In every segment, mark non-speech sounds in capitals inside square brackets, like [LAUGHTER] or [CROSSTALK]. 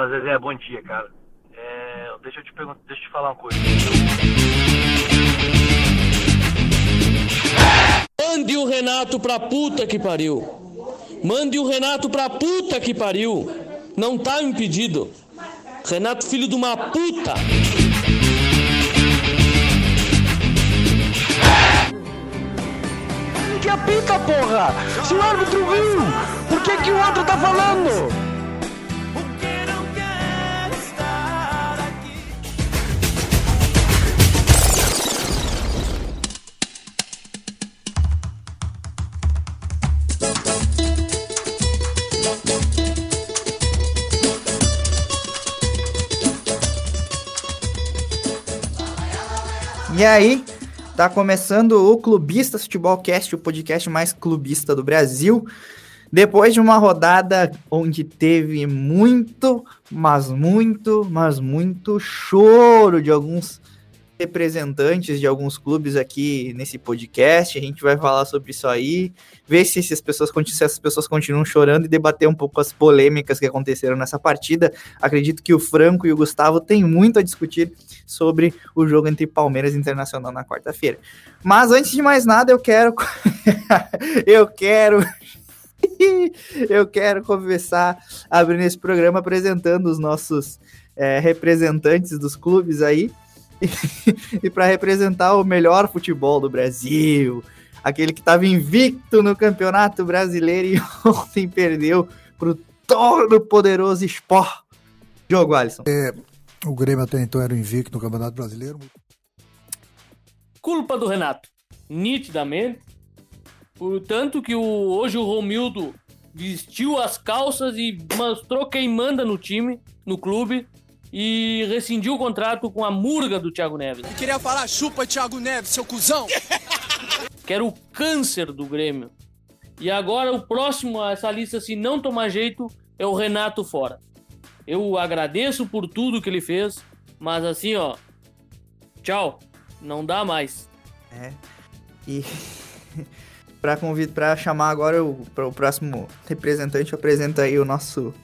Fala, Zezé, bom dia, cara. É, deixa eu te perguntar, deixa eu te falar uma coisa. Mande o Renato pra puta que pariu. Mande o Renato pra puta que pariu. Não tá impedido. Renato, filho de uma puta. Que apita, porra! Se o árbitro viu, por que, que o outro tá falando? E aí, tá começando o Clubistas Futebolcast, o podcast mais clubista do Brasil. Depois de uma rodada onde teve muito, mas muito, mas muito choro de alguns representantes de alguns clubes aqui nesse podcast. A gente vai falar sobre isso aí, ver se, as pessoas, se as pessoas continuam chorando e debater um pouco as polêmicas que aconteceram nessa partida. Acredito que o Franco e o Gustavo têm muito a discutir sobre o jogo entre Palmeiras e Internacional na quarta-feira. Mas antes de mais nada, eu quero. [LAUGHS] eu quero. [LAUGHS] eu quero começar abrindo esse programa apresentando os nossos é, representantes dos clubes aí. [LAUGHS] e para representar o melhor futebol do Brasil, aquele que estava invicto no Campeonato Brasileiro e [LAUGHS] ontem perdeu para o todo poderoso Sport. Jogo, Alisson. É, o Grêmio até então era invicto no Campeonato Brasileiro. Culpa do Renato, nitidamente. Portanto que o, hoje o Romildo vestiu as calças e mostrou quem manda no time, no clube, e rescindiu o contrato com a murga do Thiago Neves. Eu queria falar, chupa Thiago Neves, seu cuzão! [LAUGHS] que era o câncer do Grêmio. E agora o próximo a essa lista, se não tomar jeito, é o Renato fora. Eu agradeço por tudo que ele fez, mas assim, ó, tchau, não dá mais. É. E [LAUGHS] para convidar, para chamar agora o, o próximo representante, apresenta aí o nosso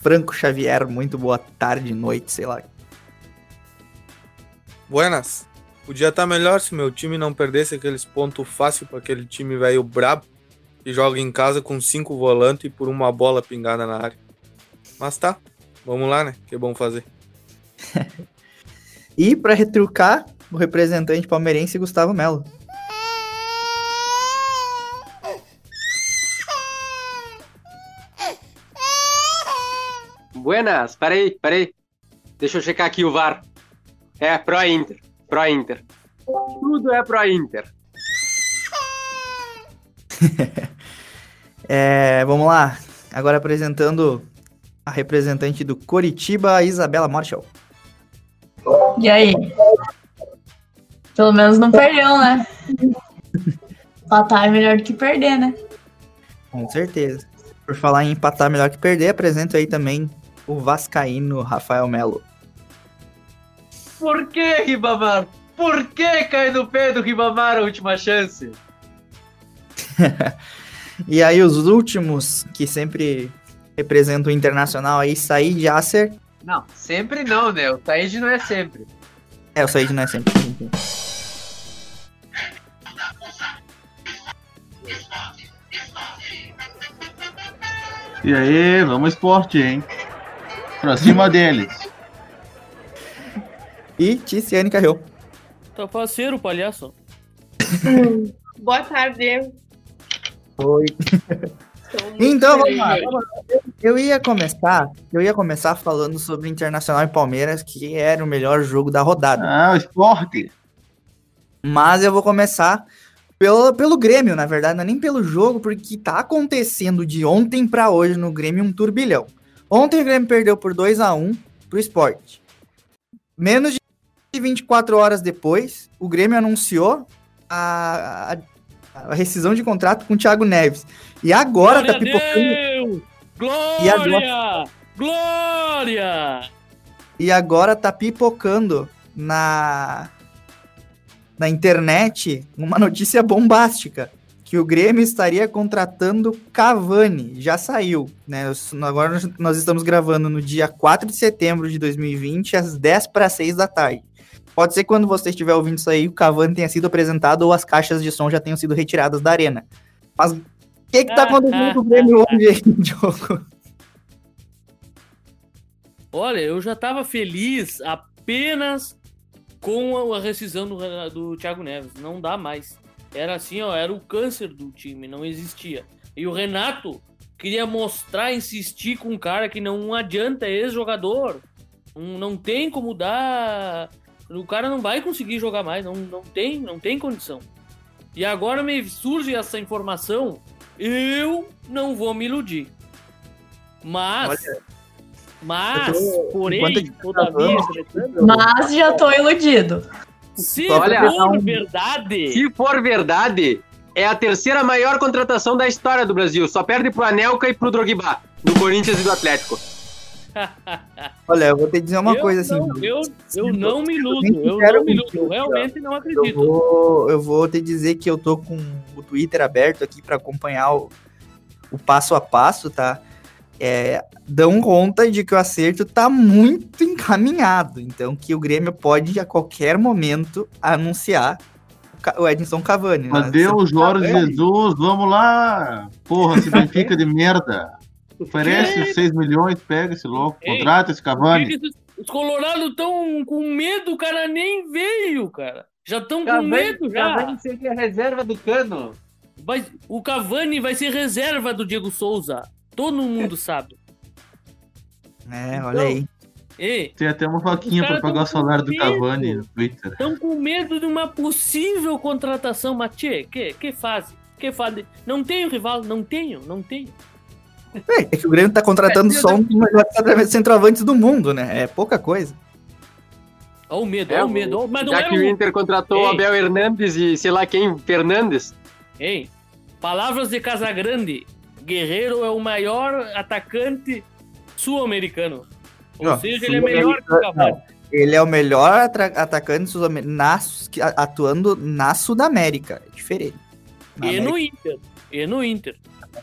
Franco Xavier, muito boa tarde, noite, sei lá. Buenas. Podia estar tá melhor se meu time não perdesse aqueles pontos fácil para aquele time velho brabo que joga em casa com cinco volantes e por uma bola pingada na área. Mas tá, vamos lá, né? Que é bom fazer. [LAUGHS] e para retrucar, o representante palmeirense Gustavo Melo. Buenas, peraí, peraí. Deixa eu checar aqui o VAR. É, Pro Inter. Pro Inter. Tudo é Pro Inter. [LAUGHS] é, vamos lá. Agora apresentando a representante do Coritiba, Isabela Marshall. E aí? Pelo menos não perdeu, né? Empatar é melhor do que perder, né? Com certeza. Por falar em empatar é melhor que perder, apresento aí também o Vascaíno Rafael Melo. Por que, Ribamar? Por que cai no pé do Ribamar a última chance? [LAUGHS] e aí os últimos que sempre representam o Internacional aí, Said Yasser. Não, sempre não, né? O Said não é sempre. É, o Said não é sempre. E aí, vamos esporte, hein? Pra cima deles. E Ticiane Carreu. Tá parceiro, palhaço. [LAUGHS] Boa tarde. Oi. Então, vamos lá. Eu ia começar, eu ia começar falando sobre Internacional e Palmeiras, que era o melhor jogo da rodada. Ah, o esporte. Mas eu vou começar pelo, pelo Grêmio, na verdade, não é nem pelo jogo, porque tá acontecendo de ontem para hoje no Grêmio um turbilhão. Ontem o Grêmio perdeu por 2 a 1 pro esporte. Menos de 24 horas depois, o Grêmio anunciou a, a, a rescisão de contrato com o Thiago Neves. E agora Glória tá pipocando. Glória! E agora... Glória! E agora tá pipocando na na internet uma [LAUGHS] notícia bombástica que o Grêmio estaria contratando Cavani. Já saiu, né? Agora nós- estamos gravando no dia 4 de setembro de 2020, às 10 para 6 da tarde. Pode ser que quando você estiver ouvindo isso aí, o Cavani tenha sido apresentado ou as caixas de som já tenham sido retiradas da arena. Mas o que que tá acontecendo com o Grêmio hoje aí no jogo? Olha, eu já tava feliz apenas com a a rescisão do, do Thiago Neves. Não dá mais. Era assim, ó, era o câncer do time, não existia. E o Renato queria mostrar, insistir com um cara que não adianta, é ex-jogador. Não, não tem como dar. O cara não vai conseguir jogar mais, não, não tem, não tem condição. E agora me surge essa informação, eu não vou me iludir. Mas, mas, eu tô- porém, tá Mas já tô iludido. Se Olha, for verdade, Se for verdade, é a terceira maior contratação da história do Brasil. Só perde pro Anelka e pro Drogba, do Corinthians e do Atlético. [LAUGHS] Olha, eu vou te dizer uma eu coisa assim. não, eu, eu não me iludo, eu não me iludo, eu realmente não Eu acredito. vou, eu vou te dizer que eu tô com o Twitter aberto aqui para acompanhar o, o passo a passo, tá? É, dão conta de que o acerto tá muito encaminhado. Então, que o Grêmio pode a qualquer momento anunciar o Edson Cavani. né? Adeus, Jorge Cavani. Jesus, vamos lá. Porra, esse Benfica [LAUGHS] de merda. Oferece 6 milhões, pega esse louco, Ei, contrata esse Cavani. Os colorados estão com medo, o cara nem veio, cara. Já estão com medo já. Cavani seria reserva do Cano. Vai- o Cavani vai ser reserva do Diego Souza. Todo mundo sabe. É, olha aí. Ei, Tem até uma vaquinha caras pagar o salário do. Cavani no Twitter. estão com medo de uma possível contratação. Tchê, que, que faz? Que faz? Não tenho rival, não tenho, não tenho. É, é que o Grêmio tá contratando só um dos melhores centroavantes do mundo, né? É pouca coisa. Olha o medo, É, olha o medo. ó, Mas não Já é que o. Inter contratou Ei. Abel Hernandes e sei lá quem, Fernandes. Ei, palavras de Casagrande. Guerreiro é o maior atacante sul-americano. Ou Não, seja, ele é melhor que o Cavani. Ele é o melhor atacante na, atuando na Sudamérica. É diferente. Na E América no Inter. E no Inter.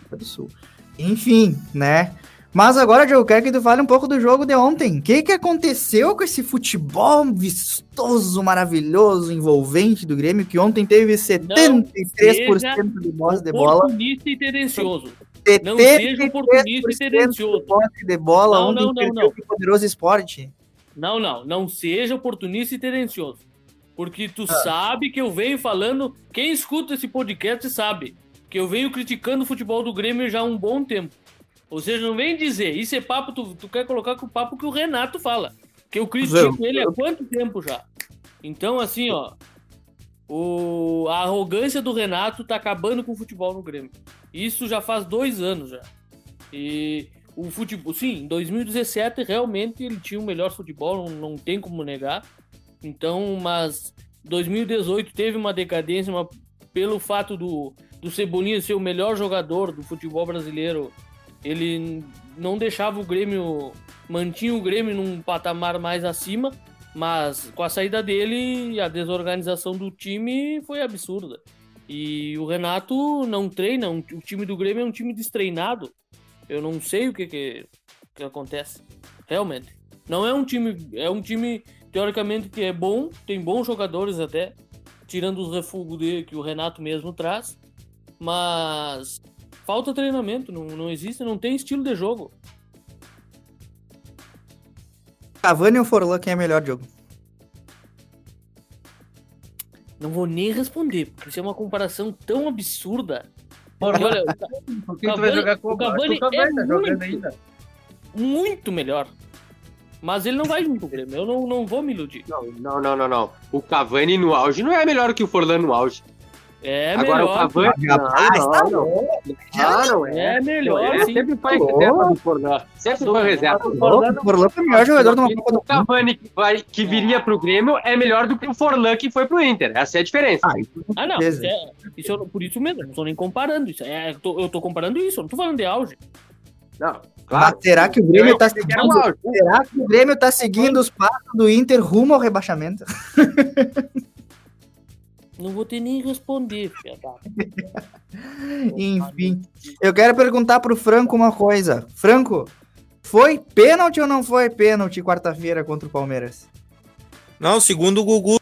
do Sul. Enfim, né? Mas agora, Diogo, eu quero que tu fale um pouco do jogo de ontem. O que, que aconteceu com esse futebol vistoso, maravilhoso, envolvente do Grêmio, que ontem teve 73% de posse de bola. E tendencioso. 73% Não seja oportunista e tendencioso. de posse de bola Não, não, não, não. poderoso esporte. Não, não. Não seja oportunista e tendencioso. Porque tu Ah. sabe que eu venho falando. Quem escuta esse podcast sabe que eu venho criticando o futebol do Grêmio já há um bom tempo. Ou seja, não vem dizer, isso é papo, tu, tu quer colocar com o papo que o Renato fala. Que eu critico ele há quanto tempo já? Então, assim, ó. O, a arrogância do Renato tá acabando com o futebol no Grêmio. Isso já faz dois anos já. E o futebol, sim, em 2017 realmente ele tinha o melhor futebol, não, não tem como negar. Então, mas 2018 teve uma decadência, mas pelo fato do, do Cebolinha ser o melhor jogador do futebol brasileiro, ele não deixava o Grêmio, mantinha o Grêmio num patamar mais acima, mas com a saída dele, a desorganização do time foi absurda. E o Renato não treina, o time do Grêmio é um time destreinado. Eu não sei o que, que, que acontece. Realmente. Não é um time. É um time, teoricamente, que é bom, tem bons jogadores até, tirando os refugos dele que o Renato mesmo traz. Mas falta treinamento, não, não existe, não tem estilo de jogo. Cavani ou Forlan, quem é melhor, Diogo? Não vou nem responder, porque isso é uma comparação tão absurda. Porra. Olha, [LAUGHS] Por que tu vai jogar com o Cavani o Cavani é tá jogando muito, ainda. muito melhor. Mas ele não vai junto com o Grêmio, eu não, não vou me iludir. Não, não, não, não, não. O Cavani no auge não é melhor que o Forlan no auge. É Agora melhor. o Cavani. Rapaz, não, tá não, não. Ah, não é. É melhor, É, sim. sempre foi reserva do Forlan. Sempre foi reserva. O Forlan foi o melhor jogador de uma Copa do O Cavani que, vai, que viria pro Grêmio é melhor do que o Forlan que foi pro Inter. Essa é a diferença. Ah, isso Ah, não. Isso é, isso eu- por isso mesmo, não tô nem comparando isso. É, eu, tô, eu tô comparando isso, eu não tô falando de auge. Não, Mas será que o Grêmio tá o seguindo, será que o Grêmio tá seguindo os passos do Inter rumo ao rebaixamento? [LAUGHS] Não vou ter nem responder, filha da... [LAUGHS] Enfim, eu quero perguntar pro Franco uma coisa. Franco, foi pênalti ou não foi pênalti quarta-feira contra o Palmeiras? Não, segundo o Gugu,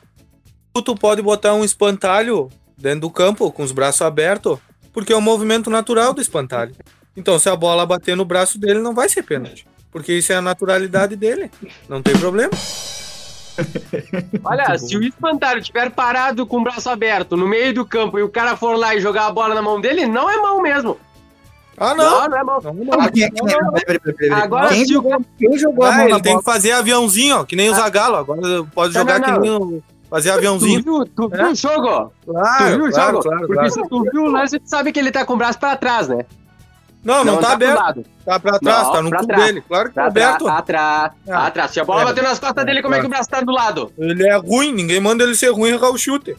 tu pode botar um espantalho dentro do campo com os braços abertos, porque é o movimento natural do espantalho. Então, se a bola bater no braço dele, não vai ser pênalti. Porque isso é a naturalidade dele. Não tem problema. Olha, se o espantalho estiver parado com o braço aberto no meio do campo e o cara for lá e jogar a bola na mão dele, não é mão mesmo. Ah, não. Não, não é mão. Mas quem é peraí, peraí, peraí. Agora, quem, se o- jogou, quem jogou a Ah, na ele tem bola? que fazer aviãozinho, ó, que nem o Zagalo. Agora pode Não, jogar não, que não. nem o. Fazer Tu aviãozinho. viu, tu viu o jogo? tu Claro, viu o claro, jogo? claro, Porque claro. se tu viu o lance, tu sabe que ele tá com o braço pra trás, né? Não, não, tá pro aberto. lado. Tá pra trás, Não, tá no cu trás. dele. Claro que tá Pra trás, aberto. atrás, Ah. atrás. Se a bola É. bater nas costas dele, como é que o braço tá do lado? Ele é ruim, ninguém manda ele ser ruim e errar o chute.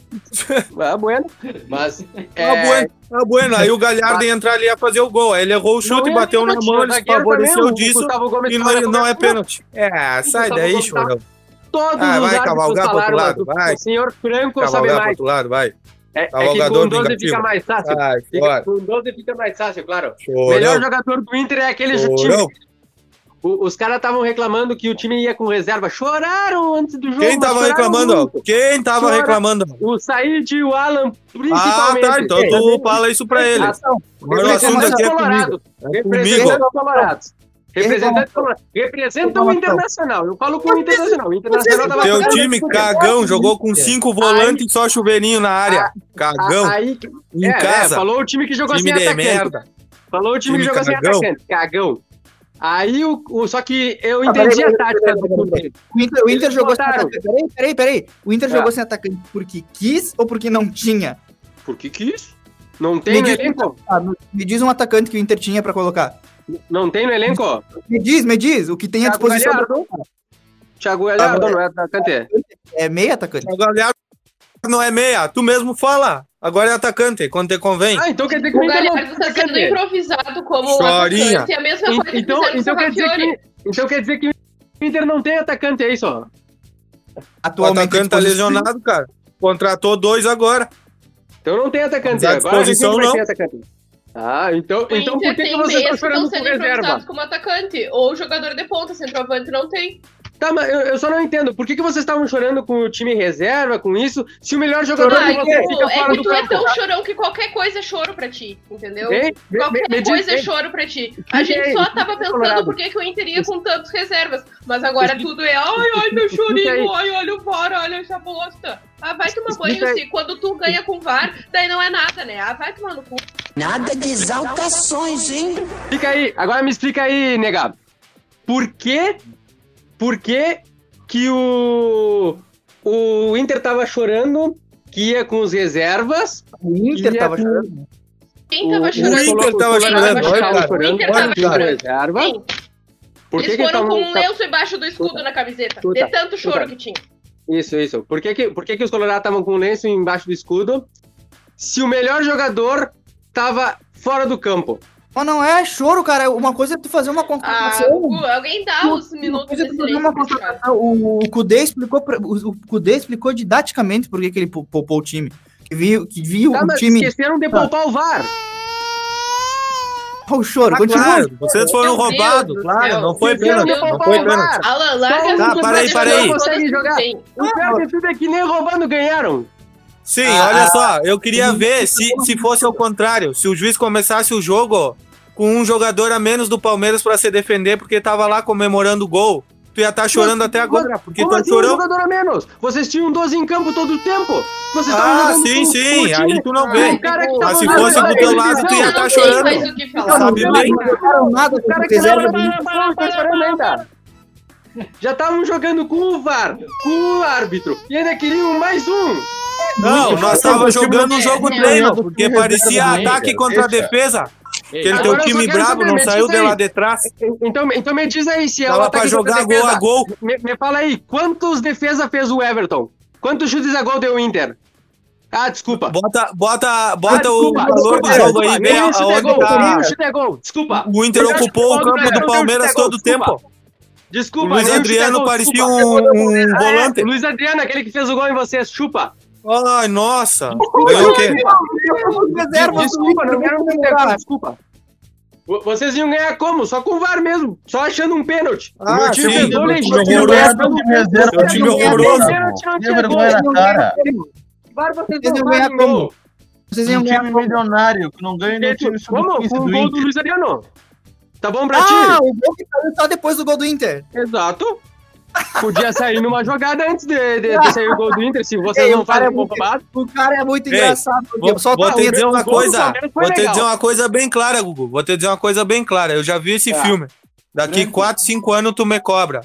É [LAUGHS] bueno. Mas. [LAUGHS] É... Ah, bueno, ah, bueno. Aí o Galhardo ia entrar ali e ia fazer o gol. Aí ele errou o chute, Não é bateu na mão, ele favoreceu disso e não, não é é é. pênalti. É, sai daí, Gomes tá- chorão. Todos Ah, os vai árbitros cavalgar pro falaram, outro lado, vai. o senhor Franco sabe Cavalgar pro mais. outro lado, vai. É, é que com 12 vingativo. fica mais fácil. Sai Fica- com 12 fica mais fácil, claro. O melhor jogador do Inter é aquele Chorão. time. O- os caras estavam reclamando que o time ia com reserva. Choraram antes do jogo. Quem tava reclamando? muito. Quem tava reclamando? O Said e o Alan, Ah, principalmente. tá. Então tu fala isso pra ele. Agora o assunto aqui é Colorado. comigo. É comigo. colorados. Representantes colorados. Representa o Internacional. Eu falo com o Internacional. O Internacional tava Teu time cagão jogou com cinco volantes e só chuveirinho na área. Cagão. A- Aí, Em é, casa. é, falou o time que jogou Time sem atacante. Falou o time, Time que jogou sem cagão. atacante. Cagão. Aí, o, o- só que eu Ah, entendi peraí, a tática peraí, do peraí, time. O Inter, o Inter jogou sem botaram. atacante. Peraí, peraí, peraí. O Inter É. jogou sem atacante porque quis ou porque não tinha? Por que quis? Não tem Me diz, elenco? ah, me diz um atacante que o Inter tinha pra colocar. Não tem no elenco? Me diz, me diz. O que tem à Thiago disposição. Galhardo. Thiago Galhardo Ah, não é atacante? É meio atacante. O Galhardo não é meia. Tu mesmo fala. Agora é atacante, quando te convém. Ah, então quer dizer que O o Inter não Galhardo tá sendo improvisado como Chorinha. atacante. É a mesma En- coisa que Então, então, o quer dizer que, então quer dizer que o Inter não tem atacante, é isso? O Atualmente. atacante tá lesionado, cara. Contratou dois agora. Então não tem atacante. À Agora a gente disposição, vai não. ter atacante. Ah, então, O então por que, que que chorando estão com reserva? como atacante. Ou jogador de ponta, centroavante não tem. Tá, mas eu, eu só não entendo. Por que, que vocês estavam chorando com o time reserva, com isso, se o melhor jogador Ah, vocês tipo, fica é fora que do tu é campo? tão chorão que qualquer coisa é choro pra ti, entendeu? Me- Qualquer diz- coisa é choro pra ti. A gente é só tava Fica pensando por que, que o Inter ia com tantas reservas. Mas agora tudo é ai, ai, meu Explica chorinho, ai, olha o VAR, olha essa bosta. Ah, vai tomar banho se quando tu ganha com VAR, daí não é nada, né? Ah, vai tomar no cu. Nada de exaltações, hein? Explica aí, agora me explica aí, nega. Por que, por que que o, o Inter tava chorando que ia com os reservas? O Inter tava com- chorando. Quem tava o- chorando? o Inter tava chorando. O Inter tava que chorando. reserva. Sim. Por que Eles que eles foram com tavam- um lenço embaixo do escudo na camiseta. Escuta, de tanto choro que tinha. Isso, isso. Por que, que, por que, que os Colorados estavam com o lenço embaixo do escudo se o melhor jogador tava fora do campo? Mas não é choro, cara. Uma coisa é tu fazer uma Ah, contratação. Gu, alguém dá os minutos coisa é de fazer uma contratação. O, o Kudê explicou, o, o Kudê explicou didaticamente por que, que ele pou- poupou o time. Que viu, que viu Tá, o mas time. esqueceram de poupar o VAR. Olha o choro, Ah, continua. claro, vocês foram roubados, do claro. Não foi pênalti. de Não foi o pênalti. Alan, larga Tá, para aí, para aí. todas Consegue que jogar. tem. O perde é que nem roubando ganharam. Sim, Ah, olha só, eu queria ver se, se fosse ao contrário, se o juiz começasse o jogo com um jogador a menos do Palmeiras pra se defender porque tava lá comemorando o gol. Tu ia estar chorando até agora, porque tu assim um chorou. jogador a menos? Vocês tinham 12 em campo todo o tempo. Vocês Ah, jogando sim, com- sim, com aí tu não vê. o cara que Mas tava se fosse do teu lado, tu ia estar não chorando. Sabe bem. O cara que tá. Já estavam jogando com o VAR, com o árbitro, e ainda queriam mais um. Não, nós tava jogando um jogo É, treino, é, porque é, parecia é, ataque é, contra é, defesa. Agora teu eu só time brabo não saiu de lá de trás. Então, então me diz aí se o Tava pra ataque contra jogar gol a gol. Me, me fala aí, quantos defesa fez o Everton? Quantos chutes a gol deu o Inter? Ah, desculpa. Bota, bota, Ah, bota o desculpa, valor do jogo aí, desculpa. vê Nenhum chute é aonde tá. é. Desculpa. O Inter chute ocupou o campo do Palmeiras é todo o desculpa. tempo. O Desculpa, Luiz é Adriano parecia um, um Ah, [LAUGHS] volante. Luiz Adriano, aquele que fez o gol em vocês, chupa. Ai, nossa. Ganhou o quê? Reserva, Desculpa, não quero me Cara, interromper, desculpa. Vo- Vocês iam ganhar como? Só com o VAR mesmo, só achando um pênalti. Ah, Meu time sim, meu time horroroso. Meu time time horroroso. Que vergonha na cara. VAR vocês não iam ganhar como? Vocês iam Um ganhar time como? milionário que não ganha no time Como? sub-15 Com o gol do. Luiz Adriano. Tá bom pra Ah, ti? o gol que saiu só depois do gol do Inter. Exato. Podia sair numa jogada antes de, de- de sair o gol do Inter, se vocês Ei, não fazem é muito-. O cara é muito Ei, engraçado. Vou, Só vou tá te dizer uma coisa. Vou te dizer uma coisa bem clara, Gugu. Vou te dizer uma coisa bem clara. Eu já vi esse Tá. filme. Daqui 4, 5 anos tu me cobra.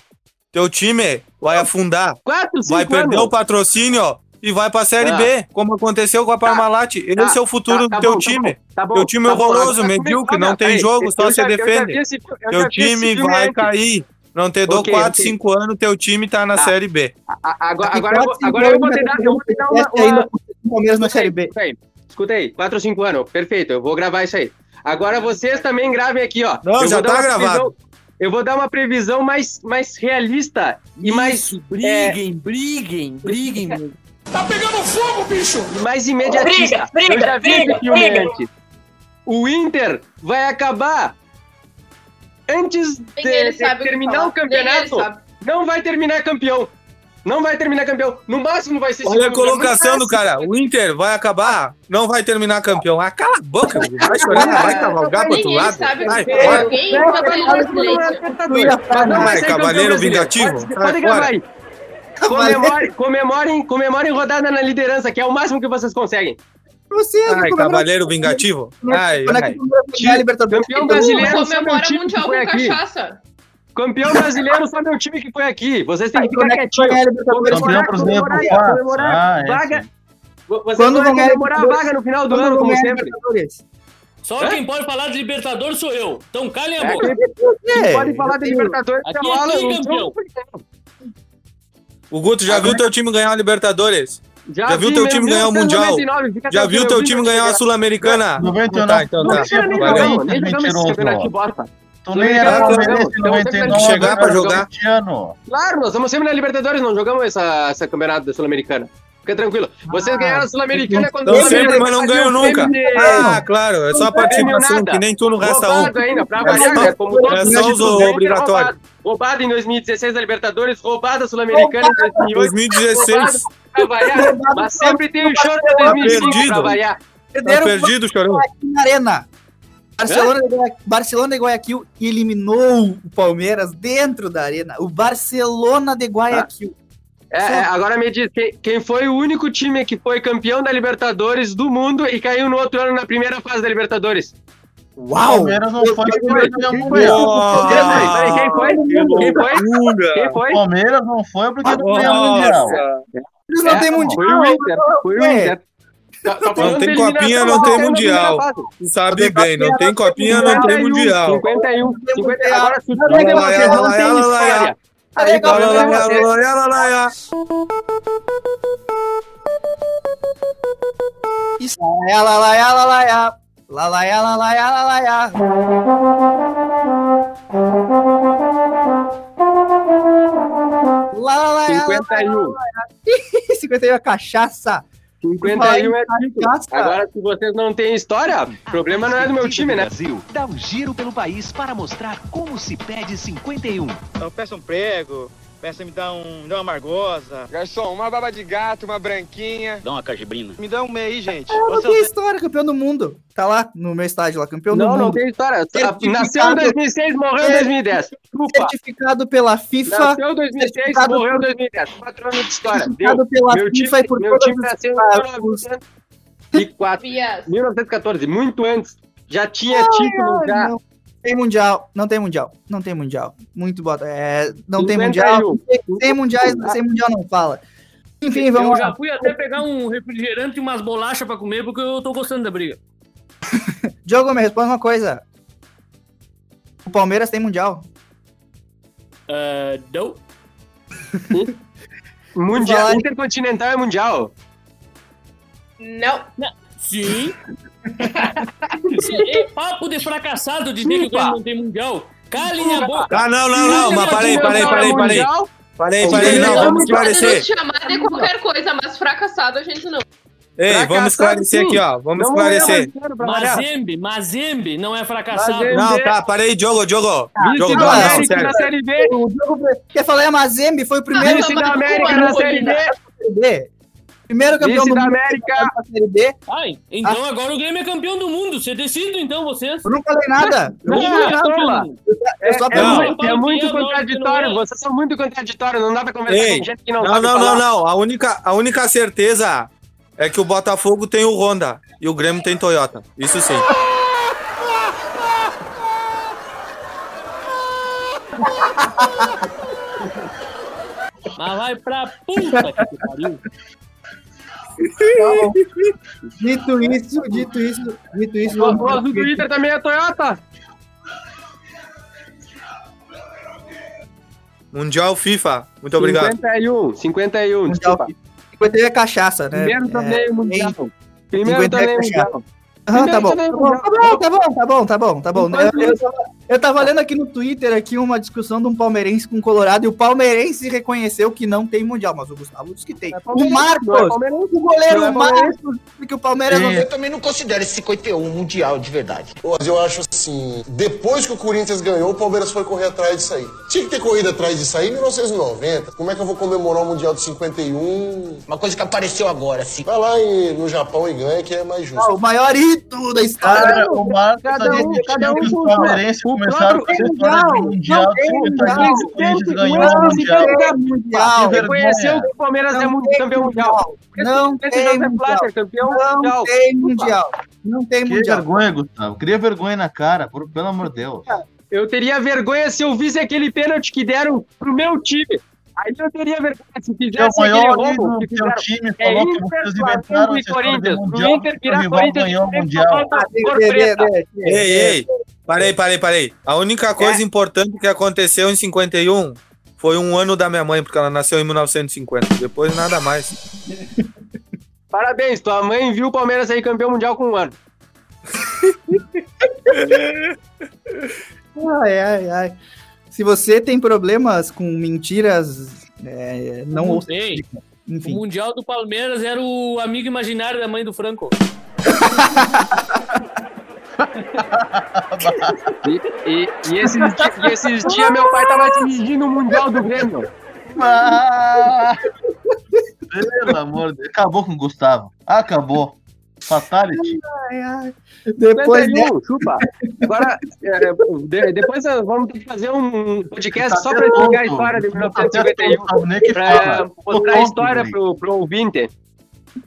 Teu time vai afundar, Quatro, cinco vai perder anos. o patrocínio e vai pra Série Tá. B, como aconteceu com a Parmalat. Esse Tá, é o futuro tá, tá do teu bom, tá time. bom, tá bom, Teu time tá bom. horroroso, medíocre, não tem jogo, só se defende. esse- Teu esse time vai cair. Não te dou Ok, 4, ok. 5 anos, teu time tá na Tá. Série B. Agora, agora, eu, vou- quatro, cinco agora eu vou anos te dar, eu vou te dar uma, ter uma, o Palmeiras na Série B. Escuta aí, escuta aí, 4 ou 5 anos, perfeito, eu vou gravar isso aí. Agora vocês também gravem aqui, ó. Não, Eu já tá gravado. previsão- eu vou dar uma previsão mais, mais realista e mais, briguem, briguem, briguem. meu. Tá pegando fogo, bicho! mais imediatista. Briga, briga, eu já vi briga, briga. O Inter vai acabar antes de, de terminar o campeonato. Não vai terminar campeão. Não vai terminar campeão. No máximo vai ser Olha a colocação do cara. O Inter vai acabar, não vai terminar campeão. Ah, cala a boca, vai chorar, vai cavalgar pro outro lado. sabe Vai que é. Alguém Vai, vai vai, vai, vai Vai, cavaleiro vingativo, Pode, pode gravar aí. Comemore, comemorem, comemorem rodada na liderança, que é o máximo que vocês conseguem. Vocês Ai, cavaleiro vingativo. Ai, é ai. Campeão brasileiro, só meu Comemora time que Mundial com cachaça. Campeão brasileiro, só meu time que foi aqui. Vocês têm que ficar é que vai quietinho. Campeão brasileiro comemorar, quatro. comemorar Ah, é, vaga. Vocês Quando vão comemorar a vaga no final do ano, como sempre. Libertadores? Só quem pode falar de Libertadores sou eu. Então calem a boca. É, Pode falar de Libertadores, Aqui você é quem, campeão? sou- O Guto, já viu teu time ganhar a Libertadores? Já viu vi, teu time ganhar o Mundial? 99, fica Já viu eu teu vi time ganhar a Sul-Americana? 99 Tá, então não tá. tinha Nem. Tu nem era palmeirense em jogamos, então sempre 99. chegar pra jogar. Claro, nós estamos sempre na Libertadores, não jogamos essa, essa campeonato da Sul-Americana. Fica tranquilo. Vocês Ah, ganharam a Sul-Americana quando o sempre, mas não um nunca. Ah, claro, é só a participação, que nem tu no Resta 1. Roubado ainda, pra É variar, né? Como todos é só os obrigatórios. roubado. Roubado em 2016 da Libertadores, roubado a Sul-Americana em 2008. 2016. Pra variar, mas sempre tem o choro de 2005 pra perdido. variar. Tá Perderam perdido, chorão. na Arena. Barcelona Guaya- Barcelona de Guayaquil eliminou o Palmeiras dentro da Arena. O Barcelona de Guayaquil. É, é, agora me diz, quem, quem foi o único time que foi campeão da Libertadores do mundo e caiu no outro ano na primeira fase da Libertadores? O Uau! Palmeiras não foi Quem foi? campeão Quem mundial. Peraí, quem foi? Quem foi? Quem foi? Palmeiras não foi porque não ganhou o mundial. Eles não É, têm mundial. Foi o Inter, foi o É. Inter. Tá- tá Não tem copinha, não tem mundial. sabe bem, não tem copinha, não tem 51, mundial. 51, 50, agora se tu pega tem história. Tá legal, Lá, lá, né? lá, lá, lá, lá, lá, lá. Isso. Lá, lá, lá. Lá, lá, lá, lá, 51. 51 é cachaça. 51 é título. Agora, se vocês não têm história, o problema não é do meu time, né? Brasil dá um giro pelo país para mostrar como se pede 51. Eu peço um prego, peço me dar um, me dá uma margosa. Garçom, uma baba de gato, uma branquinha. Dá uma cajibrina. Me dá um meio aí, gente. Ah, não Você- tem história, campeão do mundo. Tá lá no meu estádio lá, campeão do Não, não mundo. tem história. Nasceu em 2006, morreu em 2010. Desculpa. Certificado pela FIFA. Nasceu em 2006, certificado morreu em 2010. Quatro anos de história. Deu. Certificado pela Meu time, FIFA e por meu time as- nasceu em ah, 1904. Vias. 1914, muito antes. Já tinha Ai, título, ai, já. Não tem mundial, não tem mundial, não tem mundial. Muito bota. É, não tem 51. mundial. Sem, sem mundiais, sem mundial não fala. Enfim, vamos Eu lá. já fui até pegar um refrigerante e umas bolachas pra comer porque eu tô gostando da briga. [LAUGHS] Diogo, me responde uma coisa. O Palmeiras tem mundial. Uh, não. [LAUGHS] Mundial, Falar- Intercontinental é mundial. Não. Sim. É papo de fracassado dizer que o Grêmio não tem mundial. Calem a boca. Ah, não, não, não, mas parei, parei, parei, parei. Parei, parei, não, vamos esclarecer. chamar de qualquer coisa, mas fracassado a gente não. Ei, Fracassado, vamos esclarecer sim. aqui, ó. Vamos Não esclarecer. Mazembe, Mazembe não é fracassado. Não, tá, parei, Diogo, Diogo. Vice Diogo, não, não, sério. na Série B. O Diogo quer falar é Mazembe, foi o primeiro Vice da América na Série B. Primeiro campeão Vice do da mundo América. na Série B. Ai, então agora o Grêmio é campeão do mundo. Você decide, então, vocês. Eu não falei nada. Eu Não, não falei nada. tola. Eu só É, perguntei. muito, é muito contraditório, vocês são muito contraditórios, não dá pra conversar Ei, com gente que não, não, sabe não, falar. não, não. A única, a única certeza é que o Botafogo tem o Honda e o Grêmio tem Toyota. Isso sim. Mas vai pra puta que pariu. Dito isso, dito isso, dito isso. O gosto do Inter também é Toyota. Mundial FIFA. Muito obrigado. 51, 51, Mundial desculpa. 51 é cachaça, né? Primeiro É, torneio mundial. Primeiro 50 é torneio cachaça. mundial. Aham, tá Primeiro bom. Tá torneio bom, tá bom, tá bom, tá bom, tá bom, tá bom. Eu, eu, eu tava lendo aqui no Twitter aqui uma discussão de um palmeirense com o Colorado e o palmeirense reconheceu que não tem mundial, mas o Gustavo disse que tem. o palmeirense, Marcos, é palmeirense. o goleiro é Marcos que o Palmeiras não Eu tem. também não considero esse 51 mundial de verdade. Mas eu acho assim, depois que o Corinthians ganhou, o Palmeiras foi correr atrás disso aí. Tinha que ter corrido atrás disso aí em 1990. Como é que eu vou comemorar o Mundial de 51? Uma coisa que apareceu agora, assim. Vai lá em- no Japão e ganha, que é mais justo. Ah, o maior hito da história. Cara, o Marcos Cada tá um- cada um os começaram de Mundial não tem de 50 mundial. anos, o Corinthians ganhou o Mundial. da mundial. Que Reconheceu que o Palmeiras é Não muito tem campeão mundial. Não Esse tem mundial. Não tem mundial. Não tem Que mundial. vergonha, Gustavo. Cria vergonha na cara, por- pelo amor de Deus. Eu teria vergonha se eu visse aquele pênalti que deram pro meu time. Aí eu teria vergonha se é o fizesse aquele maior roubo que fizeram. time É falou que Inter, Flamengo e Corinthians. Mundial Inter o virar Corinthians ganhou o Mundial. Ei, ei. Parei, parei, parei. A única coisa importante que aconteceu em 51 foi um ano da minha mãe, porque ela nasceu em 1950. Depois nada mais. [LAUGHS] Parabéns, tua mãe viu o Palmeiras aí campeão mundial com um ano. [LAUGHS] Ai, ai, ai. Se você tem problemas com mentiras, é, não ouça. Sei. O Enfim. Mundial do Palmeiras era o amigo imaginário da mãe do Franco. E, e, e esses, e esses dias meu pai tava dirigindo o Mundial do Grêmio. Ah! Pelo amor de Deus. Acabou com o Gustavo. Acabou. Fatality. Ai, ai. Depois 51, chupa. Agora, é, de- depois vamos ter que fazer um podcast Tá só até explicar a história de Tá até 1951. tonto, nem que Pra fala. Tô mostrar a história pro, pro ouvinte.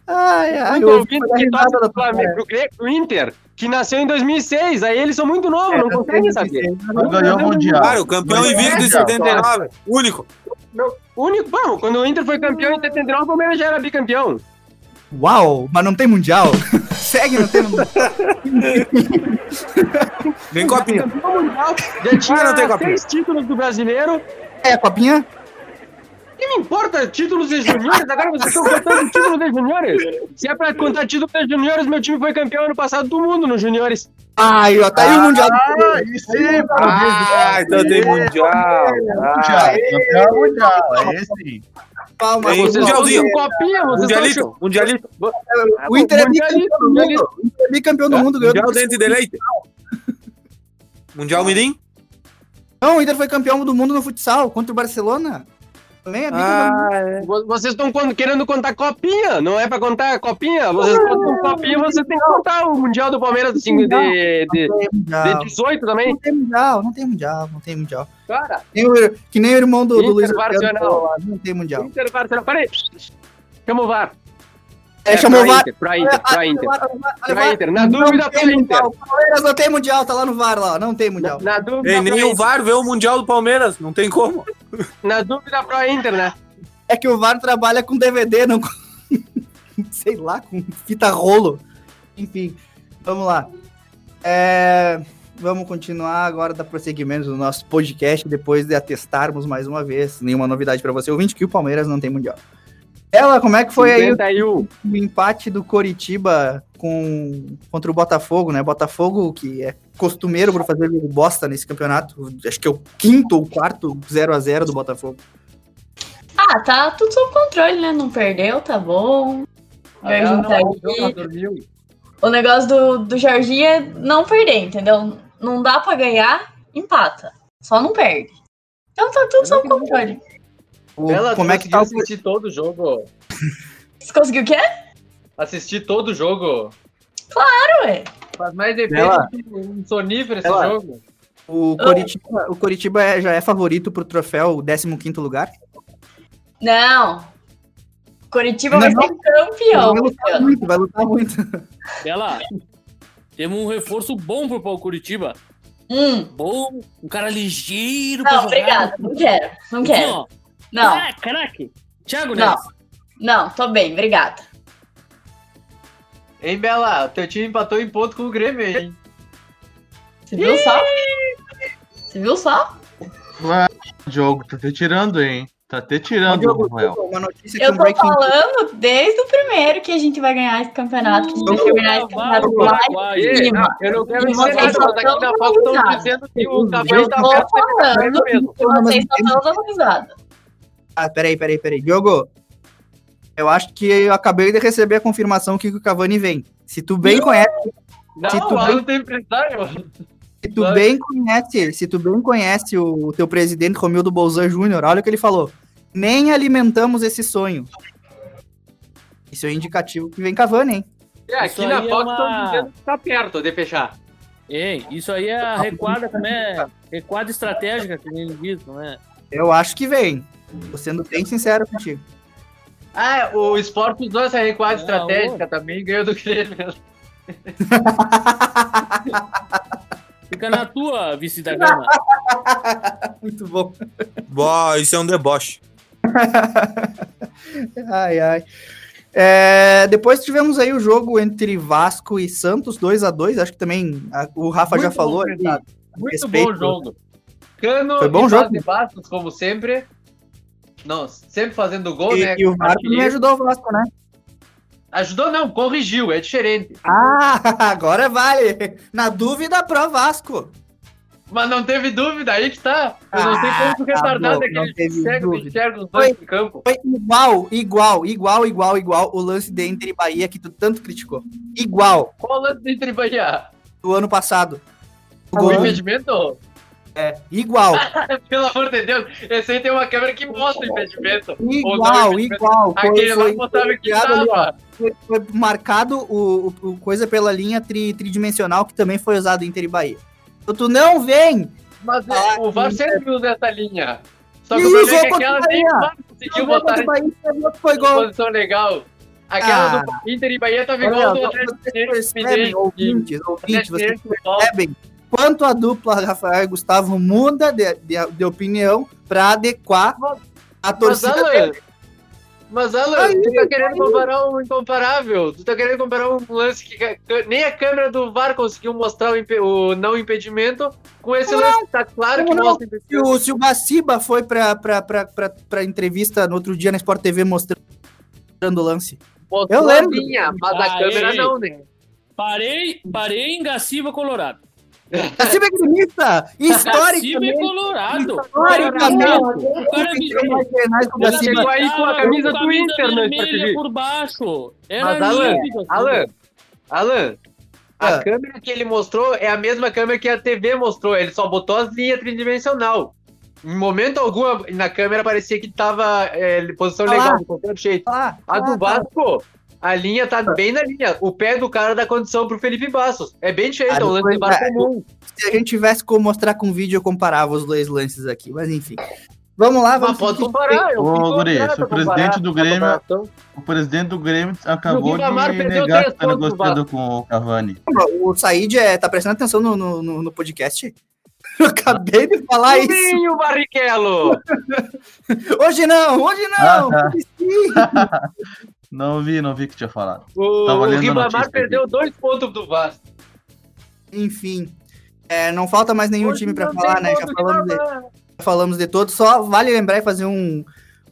Ai, ai, eu ouvinte que torce pro, Flamengo, pro, Inter, que nasceu em 2006. Aí eles são muito novos, não conseguem saber. Ganhou o Mundial. Claro, o campeão o invicto Mundial. 79. Único. O único, bom, quando o Inter foi campeão em 79, o Palmeiras já era bicampeão. Uau, mas não tem mundial. [LAUGHS] Segue, não tem mundial. [LAUGHS] Nem copinha. Já tinha Ah, não tem copinha. seis títulos do brasileiro. É, copinha? que me importa títulos de juniores? Agora vocês estão contando títulos de juniores. Se é pra contar títulos de juniores, meu time foi campeão ano passado do mundo nos juniores. Ai, ó, tá aí o mundial. Ah, e sim, Ah, então tem mundial. Mundial, campeão mundial. É esse. Palmas. Vocês mundialzinho. com copinha, vocês Mundialito, estão... mundialito. O Inter é bicampeão do mundo. mundialito. O Inter é bicampeão do mundo. ganhou Mundial do- dente de leite. Mundial Mirim? Não, o Inter foi campeão do mundo no futsal contra o Barcelona. É do mundo. Vo- Vocês estão querendo contar copinha, não é pra contar copinha? Vocês contam copinha, você tem que contar o Mundial do Palmeiras assim, de, de, mundial. de 18 também. Não tem mundial, não tem mundial, não tem mundial. Cara, Tem o- que nem o irmão do, do Luiz Não tem mundial. Peraí. Chama o VAR. É, chamou o VAR. Inter, Pra Inter, pra Inter. Pra Inter, na dúvida, tem pra Inter. mundial. O Palmeiras não tem mundial, tá lá no VAR lá, não tem mundial. Na dúvida, Ei, nem o. VAR vê o Mundial do Palmeiras. Não tem como. [LAUGHS] Na dúvida, pra Inter, né? É que o VAR trabalha com DVD, não com. [LAUGHS] Sei lá, com fita rolo. Enfim, vamos lá. É, Vamos continuar agora, dar prosseguimento do nosso podcast, depois de atestarmos mais uma vez, nenhuma novidade para você, ouvinte, que o Palmeiras não tem mundial. Ela, como é que foi aí o 51. o empate do Coritiba com, contra o Botafogo, né? Botafogo, que é costumeiro por fazer bosta nesse campeonato. Acho que é o quinto ou quarto 0 a 0 do Botafogo. Ah, tá tudo sob controle, né? Não perdeu, tá bom. O Ah, Jorginho tá o negócio do, do Jorginho é não perder, entendeu? Não dá pra ganhar, empata. Só não perde. Então tá tudo sob controle. O- Ela como é que tá assistir todo o jogo? Você conseguiu o quê? Assistir todo o jogo? Claro, ué. Faz mais efeito Ela- que um sonífero esse Ela- jogo. O Coritiba, o Coritiba é- já é favorito pro troféu 15º lugar? Não. Curitiba Não, vai ser campeão. Vai lutar muito, vai lutar muito. Bela, temos um reforço bom pro Paulo Curitiba. Hum. Bom, um cara ligeiro pra Não, jogar. obrigada. Não quero. Não Assim, quero. ó, Não. Ah, craque. Thiago Não. Neves. Não, tô bem, obrigada. Hein, Bela? Teu time empatou em ponto com o Grêmio, hein? Você viu só? Você viu só? Vai, Diogo, tá te tirando, hein? Tá te tirando, Rafael. Uma notícia Eu tô falando desde o primeiro que a gente vai ganhar esse campeonato. Que a gente vai terminar esse campeonato lá em Ei, cima. não, eu não quero dizer nada, mas aqui na Fox estão dizendo que o Eu Cavani tá tô perto de ser falando Grêmio mesmo. que vocês estão dando risada. Ah, peraí, peraí, peraí. Diogo, eu acho que eu acabei de receber a confirmação que o Cavani vem. Se tu bem conhece. Não, se tu bem, não tem empresário. se tu bem conhece, se tu bem conhece o, teu presidente Romildo Bolzan Júnior, olha o que ele falou. Nem alimentamos esse sonho. Isso é um indicativo que vem Cavani, hein? É, Isso aqui na é Fox uma- estão dizendo que tá perto de fechar. Ei, isso aí é a recuada, como é? Recuada estratégica, que ele diz, não é? Eu acho que vem. Tô sendo bem sincero contigo. Ah, o Sport usou essa recuada Ah, estratégica também e ganhou do Grêmio. [LAUGHS] Fica na tua, vice da gama. [LAUGHS] Muito bom. Boa, isso é um deboche. [LAUGHS] Ai, ai. É, depois tivemos aí o jogo entre Vasco e Santos, 2 a 2 Acho que também a- o Rafa já Muito falou. bom, ali, Renato. Muito respeito. bom jogo. Cano Foi bom e jogo? Bastos, como sempre. Não, sempre fazendo gol, E, né? e o Vasco me ajudou o Vasco, né? Ajudou não, corrigiu, é diferente. Ah, [LAUGHS] agora vale. Na dúvida, pro Vasco. Mas não teve dúvida, aí que tá. Eu não sei como tu tá retardado é que não ele teve enxerga, dúvida. enxerga os dois em campo. Foi igual, igual, igual, igual, igual o lance de Inter e Bahia que tu tanto criticou. Igual, Qual o lance do Inter e Bahia? do ano passado. O O gol impedimento? É igual. [LAUGHS] Pelo amor de Deus, esse aí tem uma câmera que mostra o impedimento. Igual, impedimento. igual. Foi- Aquele lá foi- mostrava foi que tava. Foi, foi marcado o, o- o coisa pela linha tri- tridimensional que também foi usado em Inter e Bahia. Então tu não vem. Mas é, o VAR sempre usa essa linha. Só que E o problema é que o aquela nem o conseguiu botar o em gol. posição legal. Aquela Ah. do Inter e Bahia tava igual do Atlético percebem, ouvintes, ouvintes, vocês percebem quanto a dupla Rafael e Gustavo muda de, de, de opinião para adequar a Mas, torcida Alan, dele. mas Alan, Aí, tu tá querendo comparar o incomparável. Tu tá querendo comparar um lance que nem a câmera do VAR conseguiu mostrar o, o não impedimento com esse Não, lance que tá claro que Como não? mostra Se impedimento. o, se o Gaciba foi pra, pra, pra, pra, pra entrevista no outro dia na Sport TV mostrando o lance. Mostrou Eu a lembro. linha, mas a câmera não, né? Parei, parei em Gaciba, Colorado. Gaciba é gremista! Gaciba é Historicamente! Colorado. Historicamente! O cara Gaciba. chegou aí com a camisa do Inter no Sport vermelha por baixo. Era Mas, Alan. Alan, Alan, a Ah. câmera que ele mostrou é a mesma câmera que a TV mostrou. Ele só botou as linhas tridimensional. Em momento algum, na câmera parecia que tava é, posição Ah legal, lá. de qualquer jeito. Ah, A ah, do tá. Vasco, a linha tá bem na linha. O pé do cara dá condição pro Felipe Bastos. É bem diferente, Ah, é um lance de é, comum. Se a gente tivesse como mostrar com vídeo, eu comparava os dois lances aqui. Mas enfim. Vamos lá, vamos Mas pode comparar. Eu Ô, Guri, grato se o presidente do Grêmio-. O presidente do Grêmio acabou de negar três que tá pontos, negociando com o Cavani. O Said é, tá prestando atenção no, no, no- no podcast? [LAUGHS] Eu acabei de falar isso. Sim, Barrichello! [LAUGHS] Hoje não, hoje não. Ah, tá. [LAUGHS] Não vi, não vi que tinha falado. O, Tava o a Ribamar perdeu aqui. dois pontos do Vasco. Enfim. É, não falta mais nenhum Hoje time pra não falar, né? Já falamos, de, já falamos de todos. Só vale lembrar e fazer um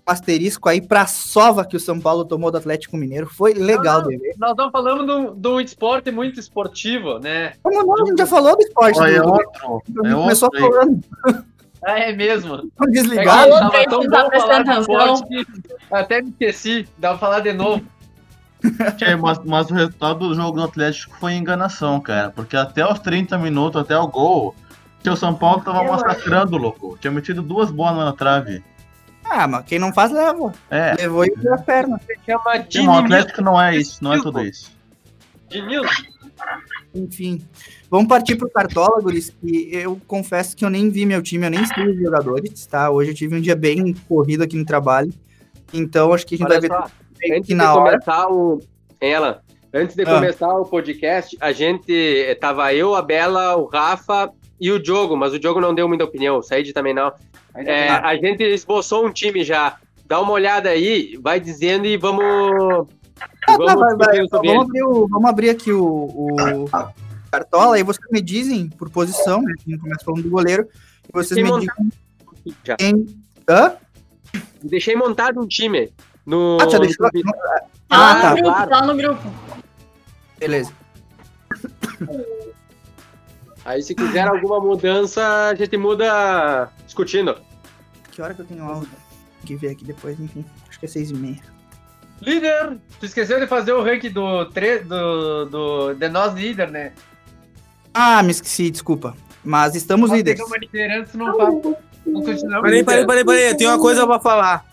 asterisco aí pra sova que o São Paulo tomou do Atlético Mineiro. Foi legal Não. Nós estamos falando de um- de um esporte muito esportivo, né? Como não? A gente já falou do esporte. Ó, é do- do- outro, a é começou outro falando. Ah, é mesmo. Estão desligados? É tava tão bom falar de esporte que até me esqueci. Dá pra falar de novo. Tchê, [LAUGHS] mas, mas o resultado do jogo do Atlético foi enganação, cara. Porque até os 30 minutos, até o gol, que o São Paulo tava massacrando, louco. Tinha metido duas bolas na trave. Ah, mas quem não faz, leva. É. Levou e deu a perna. Chama Sim, o Atlético não é isso, não é tudo isso. Dinilson. Enfim. Vamos partir pro Cartola, Guris, que eu confesso que eu nem vi meu time, eu nem sei os jogadores, tá? Hoje eu tive um dia bem corrido aqui no trabalho. Então acho que a gente Olha vai ver só, bem Antes aqui de na hora. começar o. Ela, antes de Ah. começar o podcast, a gente tava eu, a Bela, o Rafa e o Diogo, mas o Diogo não deu muita opinião, o Said também não. É, a gente esboçou um time já. Dá uma olhada aí, vai dizendo e vamos. Tá, vamos vai, vai, vamos, abrir o- vamos abrir aqui o, o Cartola e vocês me dizem por posição, né? A gente começa falando do goleiro. E vocês me já. quem. Hã? Deixei montado um time. No, Ah, deixou? clube. Ah, Tá tá. no grupo, claro. tá no grupo. Beleza. Aí se quiser alguma mudança, a gente muda discutindo. Que hora que eu tenho aula? Tem que ver aqui depois, enfim. Acho que é seis e meia. Líder! Tu esqueceu de fazer o rank do, tre... do, do de nós líder, né? Ah, me esqueci, desculpa. Mas estamos Pode líderes. uma liderança não faz. Peraí, peraí, peraí, peraí. Tem uma coisa pra falar.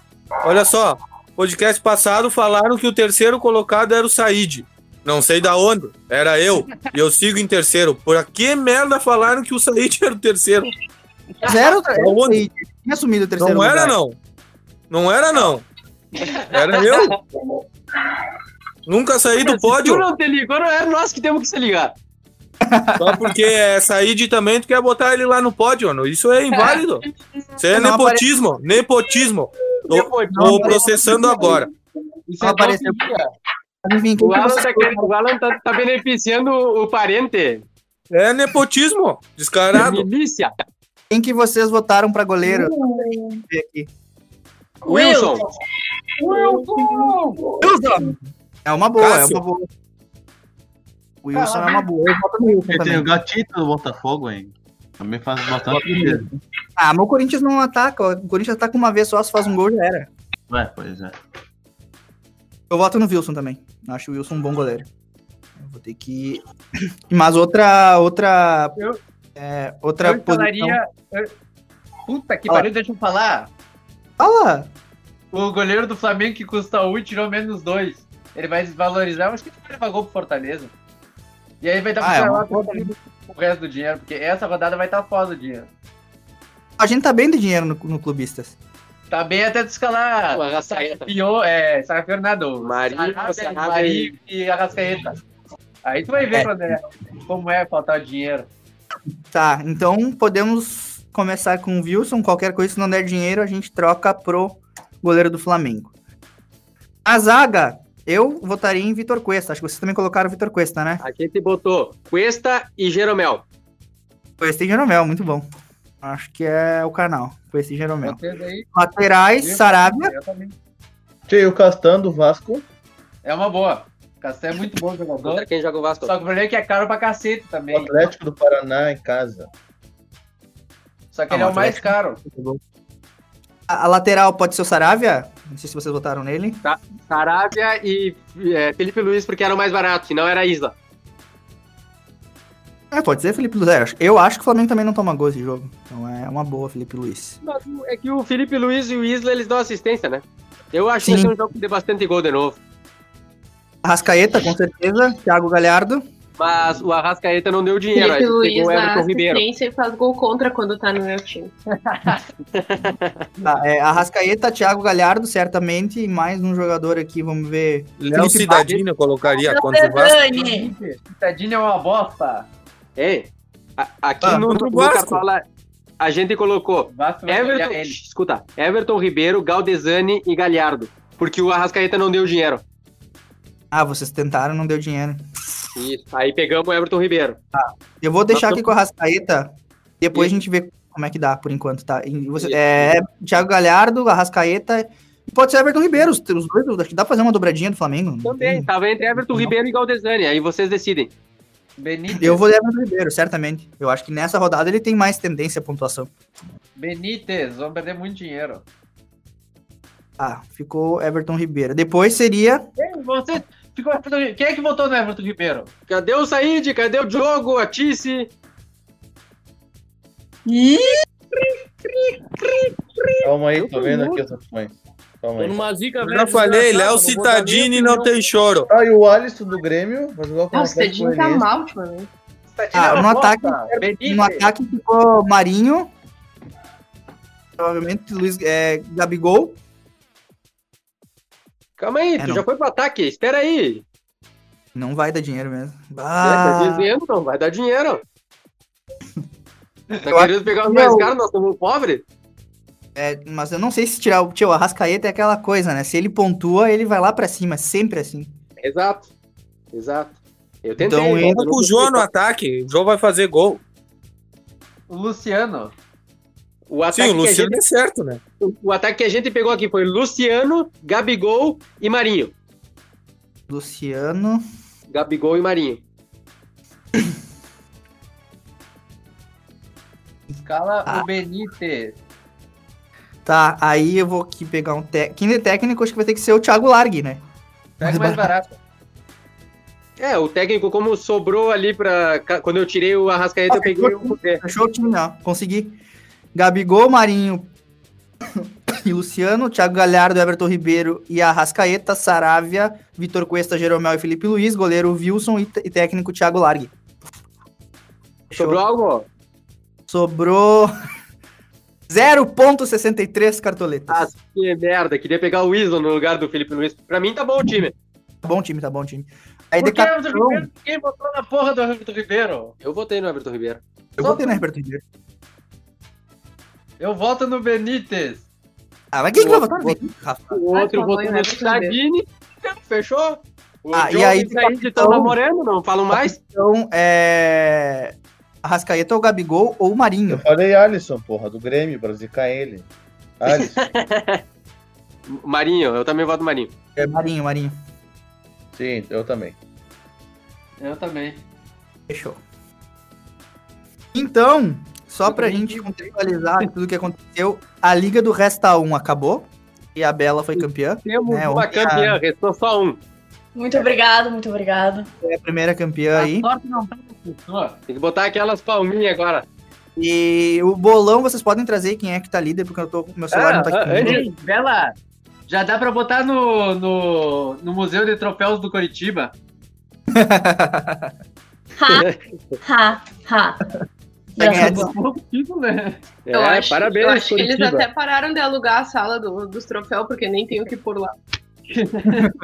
Olha só. Podcast passado falaram que o terceiro colocado era o Said. Não sei da onde. Era eu. E eu sigo em terceiro. Por que merda falaram que o Said era o terceiro? Zero. Tinha assumido o terceiro Não era, lugar. não. Não era, não. Era eu. Nunca saí do Se pódio. tu não te ligou, não é nós que temos que se ligar. Só porque é Said também, tu quer botar ele lá no pódio, mano. Isso é inválido. Isso é Não nepotismo. Nepotismo. Tô, tô processando agora. Isso Não é apareceu. Enfim, O Alan, tá, o Alan tá, tá beneficiando o parente. É nepotismo. Descarado. Milícia. Quem que vocês votaram pra goleiro? Ver aqui. Wilson. Wilson! É uma boa, Cássio. é uma boa. O Wilson é uma boa. Eu voto no Wilson tem o também. gatito do Botafogo, hein? Também faz bastante sentido. Ah, mas o Corinthians não ataca. O Corinthians ataca uma vez só, se faz um gol já era. Ué, pois é. Eu voto no Wilson também. Acho o Wilson um bom goleiro. Eu vou ter que. [COUGHS] Mas outra. Outra. Eu- é, outra Eu posição. falaria. eu- Puta que pariu, deixa eu falar. Fala! O goleiro do Flamengo que custa 1 e tirou menos 2. Ele vai desvalorizar, eu acho que ele vai levar gol pro Fortaleza. E aí vai dar Ah, é pra uma lá o resto do dinheiro, porque essa rodada vai estar foda o dinheiro. A gente tá bem de dinheiro no, no Clubistas. Tá bem até tu escalar. O Arrascaeta. Pio, é, Sara Fernando. Marinho, e Arrascaeta. Aí tu vai ver É. quando é, como é faltar dinheiro. Tá, então podemos começar com o Wilson. Qualquer coisa, se não der dinheiro, a gente troca pro goleiro do Flamengo. A zaga, eu votaria em Vitor Cuesta. Acho que vocês também colocaram o Vitor Cuesta, né? A gente botou Cuesta e Jeromel. Cuesta e Jeromel, muito bom. Acho que é o canal. Cuesta e Jeromel. Laterais, Sarabia. Tio, o Castan do Vasco. É uma boa. Casté é muito bom jogador. Contra quem joga o Vasco? Só que o problema é que é caro pra cacete também. Atlético do Paraná em casa. Só que Ah, ele é o mais é- caro. A, a lateral pode ser o Saravia? Não sei se vocês votaram nele. Sarabia e é, Felipe Luiz, porque era o mais barato, senão era Isla. É, pode ser Felipe Luiz. É, Eu acho que o Flamengo também não toma gol esse jogo. Então é uma boa, Felipe Luiz. Mas É que o Felipe Luiz e o Isla, eles dão assistência, né? Eu acho que Sim. vai ser um jogo que dê bastante gol de novo. Arrascaeta, com certeza. Thiago Galhardo. Mas o Arrascaeta não deu dinheiro, aí Felipe Luiz pegou o na Everton Ribeiro. e faz gol contra quando tá no meu time. [LAUGHS] Tá, é, Arrascaeta, Thiago Galhardo, certamente. E mais um jogador aqui, vamos ver. Léo Cidadinho eu colocaria contra o Vasco. Dani! Tadinho é uma bosta. Ei, a- aqui Ah, no, no Vasco. Cartola, a gente colocou Everton, escuta, Everton Ribeiro, Galdesani e Galhardo. Porque o Arrascaeta não deu dinheiro. Ah, vocês tentaram, não deu dinheiro. Isso. Aí pegamos o Everton Ribeiro. Eu vou deixar Nós aqui com o Arrascaeta. Depois a gente vê como é que dá, por enquanto, tá? E você- é, Thiago Galhardo, Arrascaeta. Pode ser Everton Ribeiro. Os, os dois, acho que dá pra fazer uma dobradinha do Flamengo. não Também, tem- tava entre Everton Ribeiro e Galdesani. Aí vocês decidem. Benítez. Eu vou de Everton Ribeiro, certamente. Eu acho que nessa rodada ele tem mais tendência à pontuação. Benítez, vamos perder muito dinheiro. Ah, ficou Everton Ribeiro. Depois seria. Você, ficou, quem é que votou no Everton Ribeiro? Cadê o Said? Cadê o Diogo? A Tice? Calma aí, tô vendo aqui as opções. Calma Tô aí. numa zica Eu velha já falei, Léo Citadini não tem choro. Ah, e o Alisson do Grêmio com Ah, o Cedinho tá mal ultimamente. Ah, no ataque, no ataque ficou Marinho. Provavelmente Luiz é, Gabigol. Calma aí, É, tu não. já foi pro ataque? Espera aí. Não vai dar dinheiro mesmo. É, Ah, tá dizendo, não vai dar dinheiro. [LAUGHS] Tá querendo pegar os mais caros, nós somos pobres? é, mas eu não sei se tirar o tio Arrascaeta é aquela coisa, né? Se ele pontua, ele vai lá pra cima, sempre assim. Exato. Exato. Eu tentei. Então, Entra com o. João no ataque. O João vai fazer gol. O Luciano. O ataque, Sim, o que a Luciano gente, é certo, né? o ataque que a gente pegou aqui foi Luciano, Gabigol e Marinho. Luciano. Gabigol e Marinho. Escala Ah. o Benítez. Tá, aí eu vou aqui pegar um técnico. Quem é técnico, acho que vai ter que ser o Thiago Largue, né? Pega mais barato. É, o técnico, como sobrou ali pra. Quando eu tirei o Arrascaeta, eu peguei o. Fechou o time, ó. Consegui. Gabigol, Marinho [COUGHS] e Luciano, Thiago Galhardo, Everton Ribeiro e Arrascaeta, Saravia, Vitor Cuesta, Jeromel e Felipe Luiz, goleiro Wilson e, e técnico Thiago Largue. Sobrou algo? Sobrou [LAUGHS] 0.63 cartoletas. Ah, que merda. Queria pegar o Wilson no lugar do Felipe Luiz. Pra mim tá bom o time. Tá bom time, tá bom time. Aí Por que Everton Ribeiro? Quem votou na porra do Everton Ribeiro? Eu votei no Everton Ribeiro. eu botei no Everton Ribeiro. Eu voto no Benítez. Ah, mas quem que vai votar no outro- Benítez, Rafa? O outro votou no? Citadini. Fechou? O Ah, e aí, e Said capitão- estão namorando, não falam mais? Então, é... Arrascaeta ou Gabigol ou Eu Marinho. falei Alisson, porra, do Grêmio, pra zicar ele. Alisson. [LAUGHS] Marinho, eu também voto Marinho. É Marinho, Marinho. Sim, eu também. Eu também. Fechou. Então, só pra gente contextualizar tudo que aconteceu, a Liga do Resta 1 acabou e a Bela foi campeã. Temos É, uma ontem a- campeã, restou só um. Muito obrigado, muito obrigado. Foi a primeira campeã aí. A sorte não tá. Tem que botar aquelas palminhas agora. E o bolão vocês podem trazer quem é que tá líder, porque eu tô meu celular não tá aqui. ah, comigo. Ei, Bela, já dá pra botar no, no, no Museu de Troféus do Curitiba. [LAUGHS] [LAUGHS] Ha, ha. Vai ganhar Engraçado. Bom título, né? Eu É, acho, parabéns, eu acho que eles até pararam de alugar a sala do- dos troféus, porque nem tem o que pôr lá. [LAUGHS]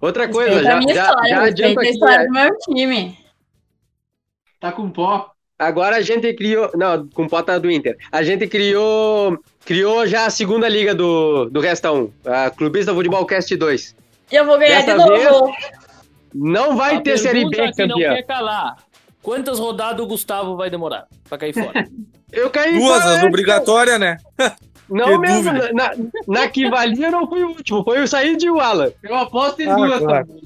Outra coisa, Respeita a já, minha já, história, já respeita adianto a aqui. história né? do meu time. Tá com pó. Agora a gente criou. Não, com pota do Inter. A gente criou. Criou já a segunda liga do, do Resta 1, a Clubista Futebol Cast 2. E eu vou ganhar Dessa de novo. Não vai A ter Série B pergunta que não quer calar. Quantas rodadas o Gustavo vai demorar pra cair fora? [LAUGHS] Eu caí Duas, fora as obrigatórias, né? [LAUGHS] Não Que mesmo, dúvida. na, na que valia não foi o último, foi o Said e o Alan. Eu aposto em Ah, duas claro. também.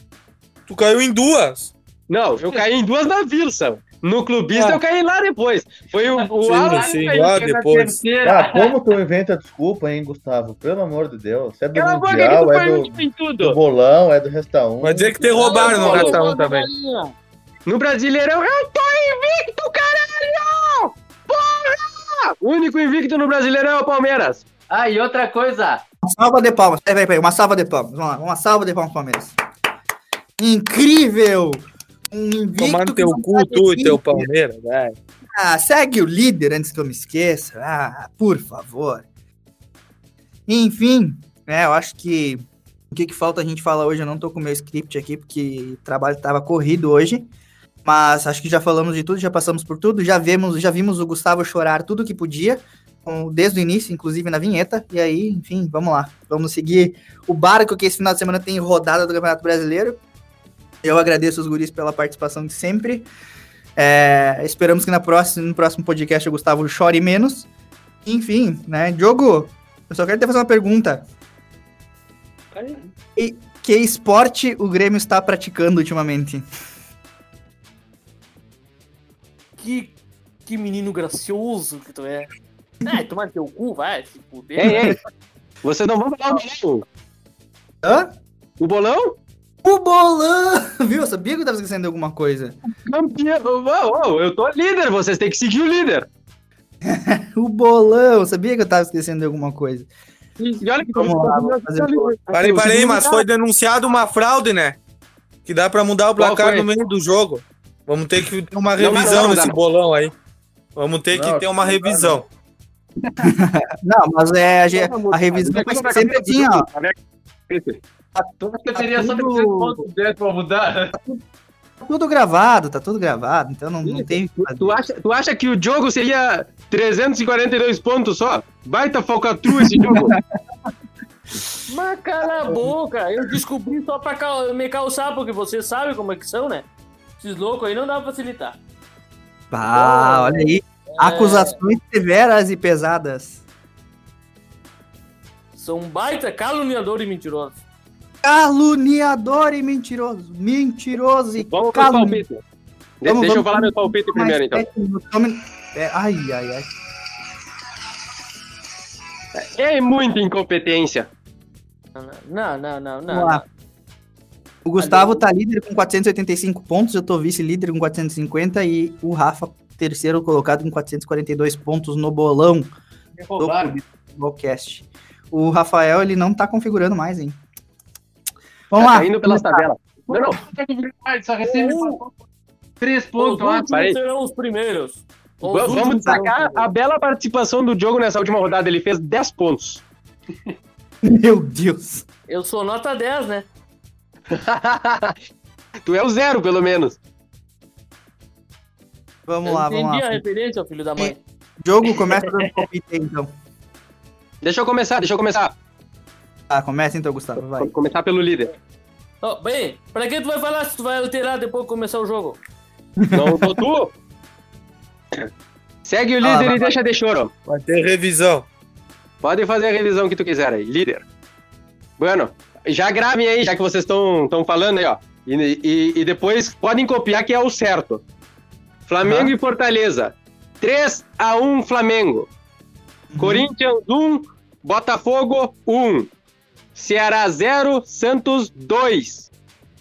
Tu caiu em duas. Não, eu caí em duas na Wilson. No clubista Ah. eu caí lá depois. Foi o, o Sim, Alan sim, caiu lá depois. Ah, como tu inventa desculpa, hein, Gustavo? Pelo amor de Deus. Você é do Cala Mundial, é do, do bolão, é do Resta 1. Vai dizer que te roubaram no Resta 1 também. No Brasileirão, eu tô invicto, caralho! Porra! O único invicto no Brasileirão é o Palmeiras. Ah, e outra coisa. Uma salva de palmas. Peraí, peraí, uma salva de palmas. Vamos lá, uma salva de palmas, Palmeiras. Incrível! Um invicto que teu cu, tu e teu líder. Palmeiras, velho. Ah, segue o líder antes que eu me esqueça. Ah, por favor. Enfim, né, eu acho que o que, que falta a gente falar hoje, eu não tô com o meu script aqui, porque o trabalho tava corrido hoje. Mas acho que já falamos de tudo, já passamos por tudo, já vimos, já vimos o Gustavo chorar tudo que podia, desde o início, inclusive na vinheta. E aí, enfim, vamos lá. Vamos seguir o barco que esse final de semana tem rodada do Campeonato Brasileiro. Eu agradeço os guris pela participação de sempre. É, esperamos que na próxima, no próximo podcast o Gustavo chore menos. Enfim, né? Diogo, eu só quero te fazer uma pergunta. E que esporte o Grêmio está praticando ultimamente? Que, que menino gracioso que tu é. É, [LAUGHS] toma teu cu, vai, se fuder. Ei, ei. Vocês não vão falar o bolão? Hã? O bolão? O bolão! [LAUGHS] Viu? Eu sabia que eu tava esquecendo de alguma coisa. Campeão. Ô, ô, eu tô líder, vocês têm que seguir o líder. [LAUGHS] O bolão! Eu sabia que eu tava esquecendo de alguma coisa. E olha que Vamos lá, fazer o. Parei, parei, mas foi denunciado uma fraude, né? Que dá pra mudar o placar no meio do jogo. Vamos ter que ter uma Não, não, revisão não, nesse bolão aí. Vamos ter que ter uma revisão. [LAUGHS] Não, mas é a, a revisão vai ser sempre assim, ó. Eu teria só 300 pontos dentro pra mudar. Tá tudo gravado, tá tudo gravado, então não, não tem que fazer. Tu acha, tu acha que o jogo seria 342 pontos só? Baita falcatrua esse jogo. [LAUGHS] Mas cala a boca, eu descobri só pra cal- me calçar, porque você sabe como é que são, né? Esses loucos aí não dá pra facilitar. Ah, olha aí. Acusações severas e pesadas. São um baita caluniador e mentiroso. Caluniador e mentiroso. Mentiroso e Vamos palpite. De- deixa eu falar meu palpite primeiro, então. ai, ai, ai. É muita incompetência. Não, não, não, não. Vamos lá. O Gustavo tá líder com 485 pontos, eu tô vice-líder com 450 e o Rafa terceiro colocado com 442 pontos no bolão do roubaram. Futbolcast. O Rafael, ele não tá configurando mais, hein? Vamos Tá lá. caindo pelas começar. tabelas. Não, não. Só recebe três Os pontos. ó. últimos serão os primeiros. Os Va- Vamos últimos serão os destacar a bela participação do Diogo nessa última rodada. Ele fez 10 pontos. [LAUGHS] Meu Deus. Eu sou nota 10, né? [LAUGHS] tu é o zero, pelo menos. Vamos Eu lá, vamos entendi lá. a referência, filho da mãe. Jogo, começa dando palpite aí, então. Deixa eu começar, deixa eu começar. Tá, começa então, Gustavo, vai. Vou começar pelo líder. Ó, bem, pra que tu vai falar se tu vai alterar depois que começar o jogo? Não tô tu. Segue o Ah, líder vai, e deixa de choro. Vai ter revisão. Pode fazer a revisão que tu quiser aí, líder. Bueno, já gravem aí, já que vocês estão falando aí, ó. E, e- e depois podem copiar que é o certo. Flamengo e Fortaleza. 3 a 1 Flamengo. Corinthians 1, Botafogo 1. Ceará 0, Santos 2.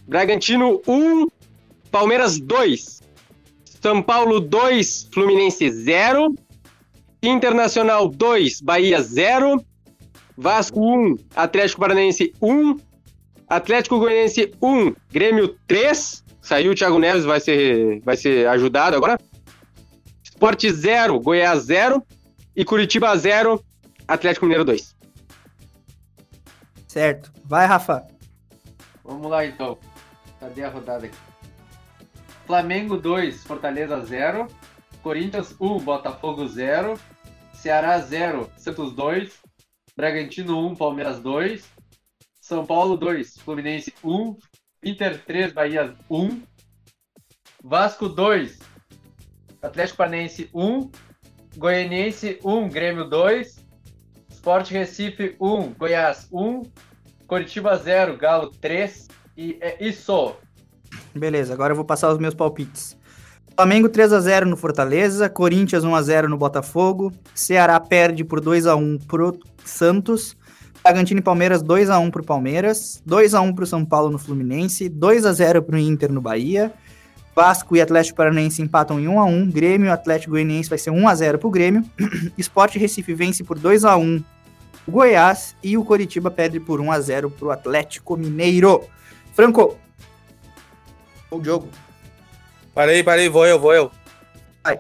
Bragantino 1, Palmeiras 2. São Paulo 2, Fluminense 0. Internacional 2, Bahia 0. Vasco 1, Atlético Paranaense 1. Atlético Goianiense 1, Grêmio 3. Saiu o Thiago Neves, vai ser, vai ser ajudado agora. Sport 0, Goiás 0. E Curitiba 0, Atlético Mineiro 2. Certo. Vai, Rafa. Vamos lá então. Cadê a rodada aqui? Flamengo 2, Fortaleza 0. Corinthians 1, Botafogo 0. Ceará 0, Santos 2. Bragantino 1, Palmeiras 2. São Paulo 2, Fluminense 1. Inter 3, Bahia 1. Vasco 2, Atlético Paranaense 1. Goianiense 1, Grêmio 2. Sport Recife 1, Goiás 1. Curitiba 0, Galo 3. E é isso. Beleza, agora eu vou passar os meus palpites. Flamengo 3x0 no Fortaleza, Corinthians 1x0 no Botafogo, Ceará perde por 2x1 pro Santos, Bragantino e Palmeiras 2x1 pro Palmeiras, 2x1 pro São Paulo no Fluminense, 2x0 pro Inter no Bahia, Vasco e Atlético Paranaense empatam em 1x1, Grêmio e Atlético Goianiense vai ser 1x0 pro Grêmio, [CLEARS THROAT] Sport Recife vence por 2x1 o Goiás e o Coritiba perde por 1x0 pro Atlético Mineiro. Franco, o jogo. Parei, parei, vou eu, vou eu. Vai.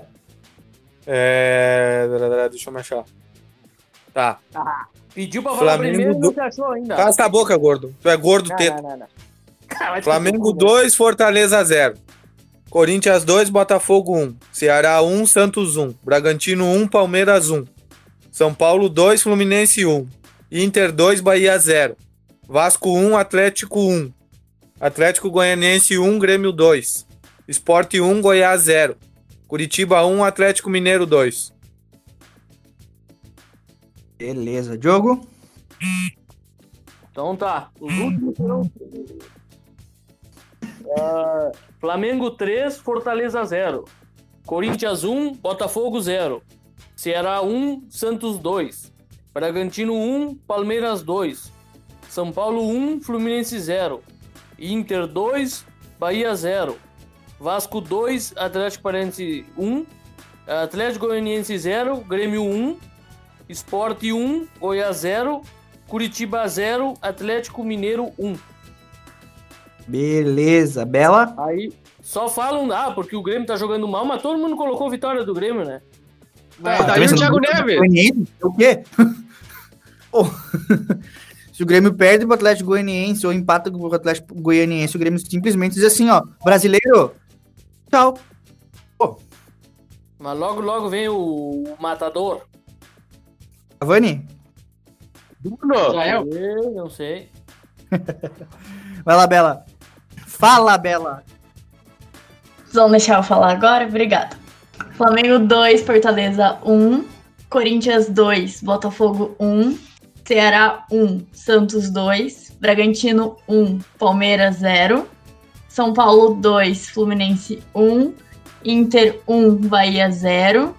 É... Deixa eu me achar. Tá. Pediu pra falar Flamengo primeiro e do- não se achou ainda. Cala a boca, gordo. Tu é gordo, Não, teto. não, não, não. Cara, te Flamengo fuder. 2, Fortaleza 0. Corinthians 2, Botafogo 1. Ceará 1, Santos 1. Bragantino 1, Palmeiras 1. São Paulo 2, Fluminense 1. Inter 2, Bahia 0. Vasco 1, Atlético 1. Atlético Goianiense 1, Grêmio 2. Esporte 1, Goiás 0. Curitiba 1, Atlético Mineiro 2. Beleza, jogo. Então tá. Os últimos serão primeiros. Ah, Flamengo 3, Fortaleza 0. Corinthians 1, Botafogo 0. Ceará 1, Santos 2. Bragantino 1, Palmeiras 2. São Paulo 1, Fluminense 0. Inter 2, Bahia 0. Vasco 2, Atlético Paranaense 1. Atlético Goianiense 0, Grêmio 1. Esporte 1, Goiás 0. Curitiba 0, Atlético Mineiro 1. Beleza, Bela. Aí só falam, ah, porque o Grêmio tá jogando mal, mas todo mundo colocou vitória do Grêmio, né? Ah, tá aí o Thiago Neves. O quê? [LAUGHS] Pô, [LAUGHS] Se o Grêmio perde pro Atlético Goianiense ou empata com o Atlético Goianiense, o Grêmio simplesmente diz assim, ó, brasileiro, tchau. Mas logo, logo vem o matador. Cavani? Bruno. Israel? Eu não sei. [LAUGHS] Vai lá, Bela. Fala, Bela. Vão deixar eu falar agora? Obrigada. Flamengo 2, Fortaleza 1. Corinthians 2, Botafogo 1. Ceará 1, Santos 2. Bragantino 1, Palmeiras 0. São Paulo 2, Fluminense 1. Inter 1, Bahia 0.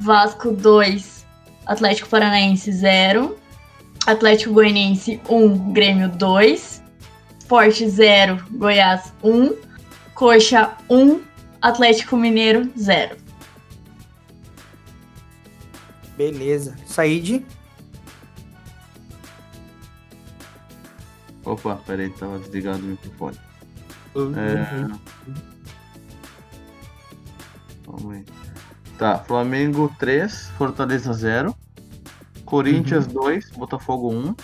Vasco 2, Atlético Paranaense 0. Atlético Goianiense 1, Grêmio 2. Sport 0, Goiás 1. Coxa 1, Atlético Mineiro 0. Beleza. Said. Opa, peraí, tava desligado o microfone. Uhum. É... Vamos aí. Tá, Flamengo 3, Fortaleza 0. Corinthians 2, Botafogo 1.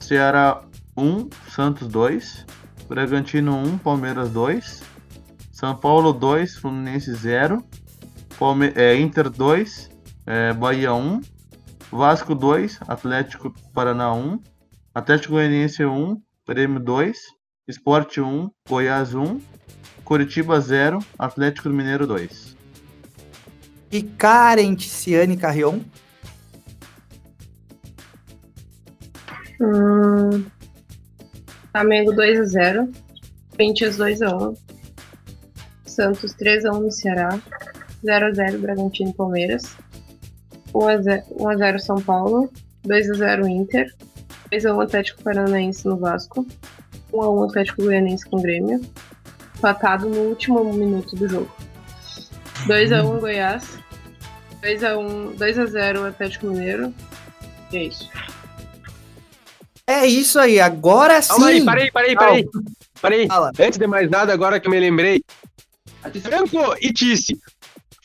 Ceará 1, Santos 2. Bragantino 1, Palmeiras 2. São Paulo 2, Fluminense 0. Palme é, Inter 2, é, Bahia 1. Vasco 2, Atlético Paraná 1. Atlético Goianiense 1, Grêmio 2. Esporte 1, Goiás 1. Curitiba 0, Atlético Mineiro 2. E Karen Ticiane Carrion. Hum, Flamengo 2x0. Corinthians 2x1. Santos 3x1 no Ceará. 0x0 Bragantino e Palmeiras. 1x0 São Paulo. 2x0 Inter. 2x1 Atlético Paranaense no Vasco. 1x1 Atlético Goianiense com Grêmio. Empatado no último minuto do jogo. 2x1 Goiás. 2x1, 2x0 Atlético Mineiro. E é isso. É isso aí, agora sim. Calma aí, parei, parei, parei. Parei. Antes de mais nada, agora que eu me lembrei. Franco e Tice.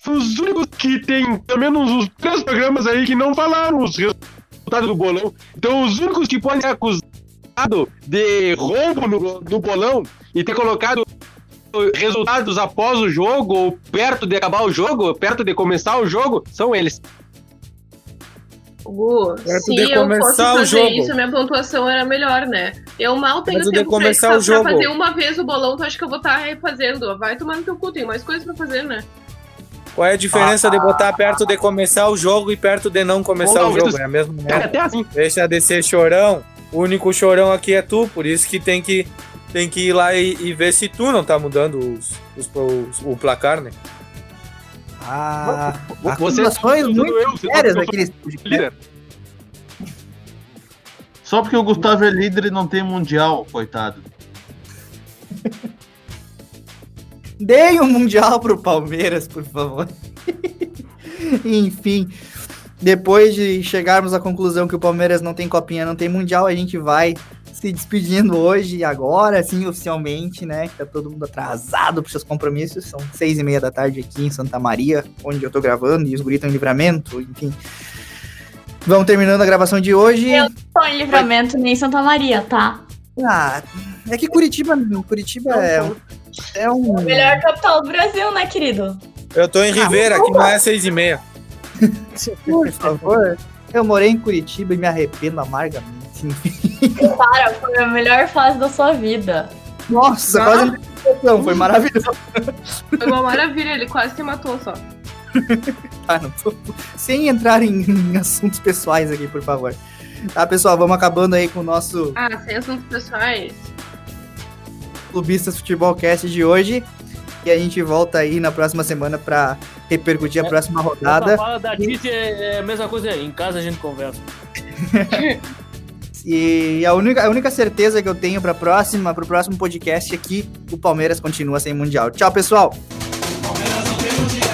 Os únicos que tem pelo menos os três programas aí que não falaram os resultados do bolão. Então, os únicos que podem ser acusados de roubo no, no bolão e ter colocado resultados após o jogo ou perto de acabar o jogo, perto de começar o jogo, são eles. Gu, se de eu começar fosse o fazer jogo. isso, minha pontuação era melhor, né? Eu mal tenho Perto de tempo pra, começar pra o jogo. fazer uma vez o bolão, tu acha que eu vou estar refazendo? Vai tomar no teu cu, tem mais coisas pra fazer, né? Qual é a diferença de botar perto de começar o jogo e perto de não começar Ou o jogo? É a mesma Cara, merda. até assim. Deixa de ser chorão. O único chorão aqui é tu, por isso que tem que, tem que ir lá e, e ver se tu não tá mudando os, os- os- o placar, né? Ah, Você- acusações tudo muito eu, você sérias daqueles. Líder. Só porque o Gustavo é líder e não tem mundial, coitado. [LAUGHS] Deem um mundial pro Palmeiras, por favor. [LAUGHS] Enfim, depois de chegarmos à conclusão que o Palmeiras não tem copinha, não tem mundial, a gente vai se despedindo hoje, agora sim, oficialmente, né? Que tá todo mundo atrasado pros seus compromissos. São seis e meia da tarde aqui em Santa Maria, onde eu tô gravando, e os estão em livramento, enfim. Vamos terminando a gravação de hoje. Eu não tô em livramento nem em Santa Maria, tá? Ah, é que Curitiba, Curitiba é, um- é um. Melhor capital do Brasil, né, querido? Eu tô em Ribeira, que não é seis e meia. [LAUGHS] Por favor. Eu morei em Curitiba e me arrependo amargamente. Para, foi a melhor fase da sua vida. Nossa, quase uma decepção, foi maravilhoso. Foi uma maravilha, ele quase te matou só. Tá, [LAUGHS] não tô- Sem entrar em, em assuntos pessoais aqui, por favor. Tá, pessoal, vamos acabando aí com o nosso Ah, sem assuntos pessoais. Clubistas Futebol Cast de hoje. E a gente volta aí na próxima semana pra repercutir a próxima rodada. Fala da Tite é, é a mesma coisa, em casa a gente conversa. [LAUGHS] E a única, a única certeza que eu tenho para próxima, para o próximo podcast é o Palmeiras continua sem mundial. Tchau, pessoal. Palmeiras não tem mundial.